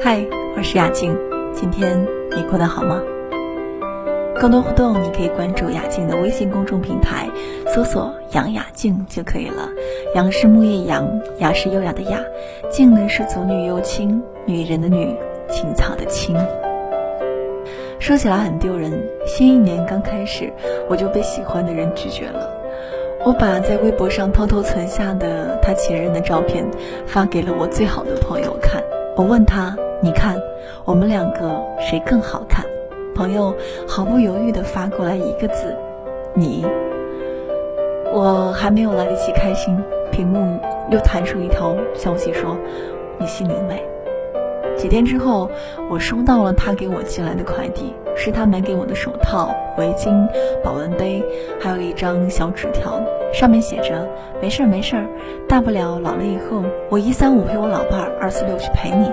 嗨，我是雅静，今天你过得好吗？更多互动，你可以关注雅静的微信公众平台，搜索“杨雅静”就可以了。杨是木叶杨，雅是优雅的雅，静呢是祖女幽青，女人的女，青草的青。说起来很丢人，新一年刚开始，我就被喜欢的人拒绝了。我把在微博上偷偷存下的他前任的照片发给了我最好的朋友看。我问他：“你看，我们两个谁更好看？”朋友毫不犹豫地发过来一个字：“你。”我还没有来得及开心，屏幕又弹出一条消息说：“你姓林美。”几天之后，我收到了他给我寄来的快递，是他买给我的手套、围巾、保温杯，还有一张小纸条，上面写着：“没事儿，没事儿，大不了老了以后，我一三五陪我老伴儿，二四六去陪你。”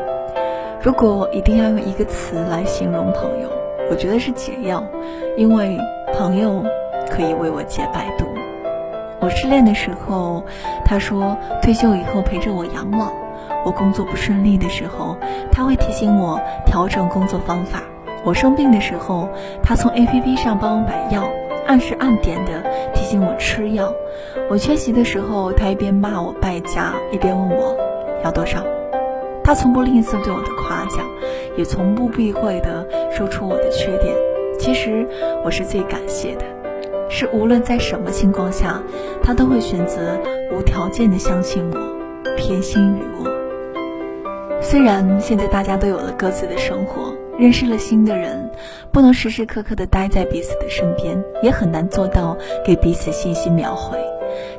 如果一定要用一个词来形容朋友，我觉得是解药，因为朋友可以为我解百毒。我失恋的时候，他说退休以后陪着我养老。我工作不顺利的时候，他会提醒我调整工作方法；我生病的时候，他从 APP 上帮我买药，按时按点的提醒我吃药；我缺席的时候，他一边骂我败家，一边问我要多少。他从不吝啬对我的夸奖，也从不避讳的说出我的缺点。其实我是最感谢的，是无论在什么情况下，他都会选择无条件的相信我，偏心于我。虽然现在大家都有了各自的生活，认识了新的人，不能时时刻刻的待在彼此的身边，也很难做到给彼此信息秒回，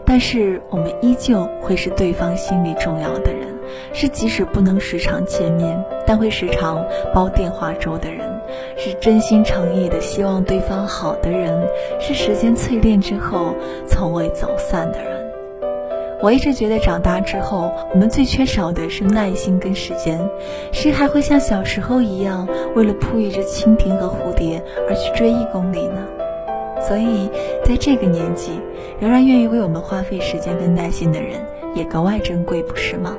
但是我们依旧会是对方心里重要的人，是即使不能时常见面，但会时常煲电话粥的人，是真心诚意的希望对方好的人，是时间淬炼之后从未走散的人。我一直觉得，长大之后，我们最缺少的是耐心跟时间。谁还会像小时候一样，为了扑一只蜻蜓和蝴蝶而去追一公里呢？所以，在这个年纪，仍然愿意为我们花费时间跟耐心的人，也格外珍贵，不是吗？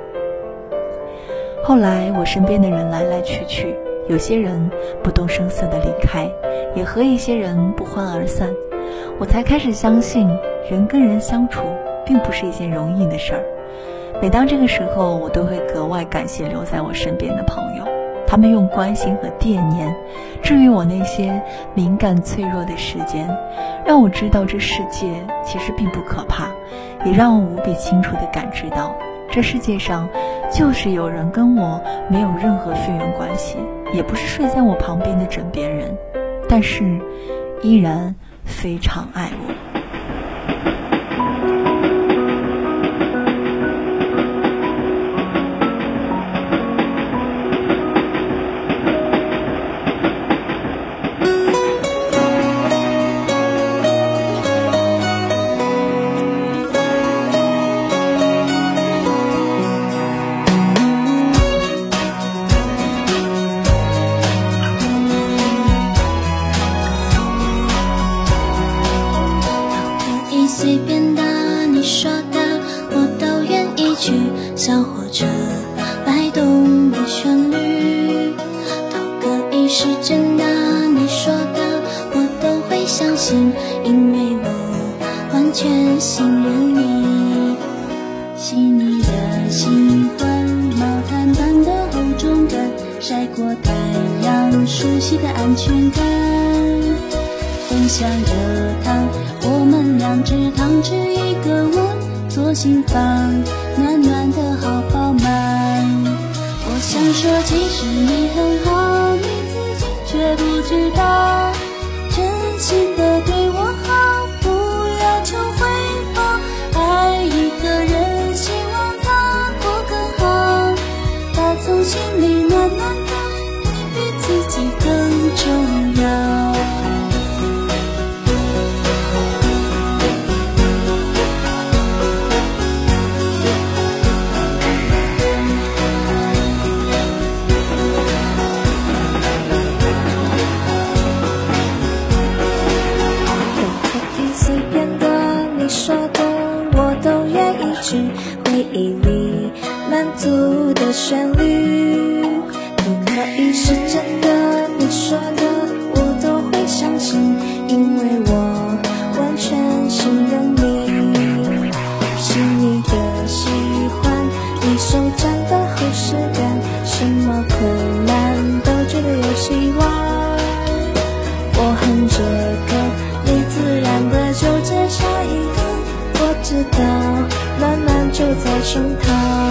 后来，我身边的人来来去去，有些人不动声色的离开，也和一些人不欢而散，我才开始相信，人跟人相处。并不是一件容易的事儿。每当这个时候，我都会格外感谢留在我身边的朋友，他们用关心和惦念治愈我那些敏感脆弱的时间，让我知道这世界其实并不可怕，也让我无比清楚地感知到，这世界上就是有人跟我没有任何血缘关系，也不是睡在我旁边的枕边人，但是依然非常爱我。是真的，你说的我都会相信因为我完全信任你，细腻的心欢，毛毯般的厚重感，晒过太阳，熟悉的安全感。分享热汤，我们两只汤匙一个碗，左心房，暖暖的好饱满。我想说，其实你很好，不知道真。心的对我好，不要求回报。爱一个人，希望他过更好。打从心里旋律都可以是真的你说的我都会相信因为我完全信任你。细腻的喜欢你手掌的厚实感什么困难都觉得有希望。我哼着歌你自然的就接下一个我知道暖暖就在胸膛。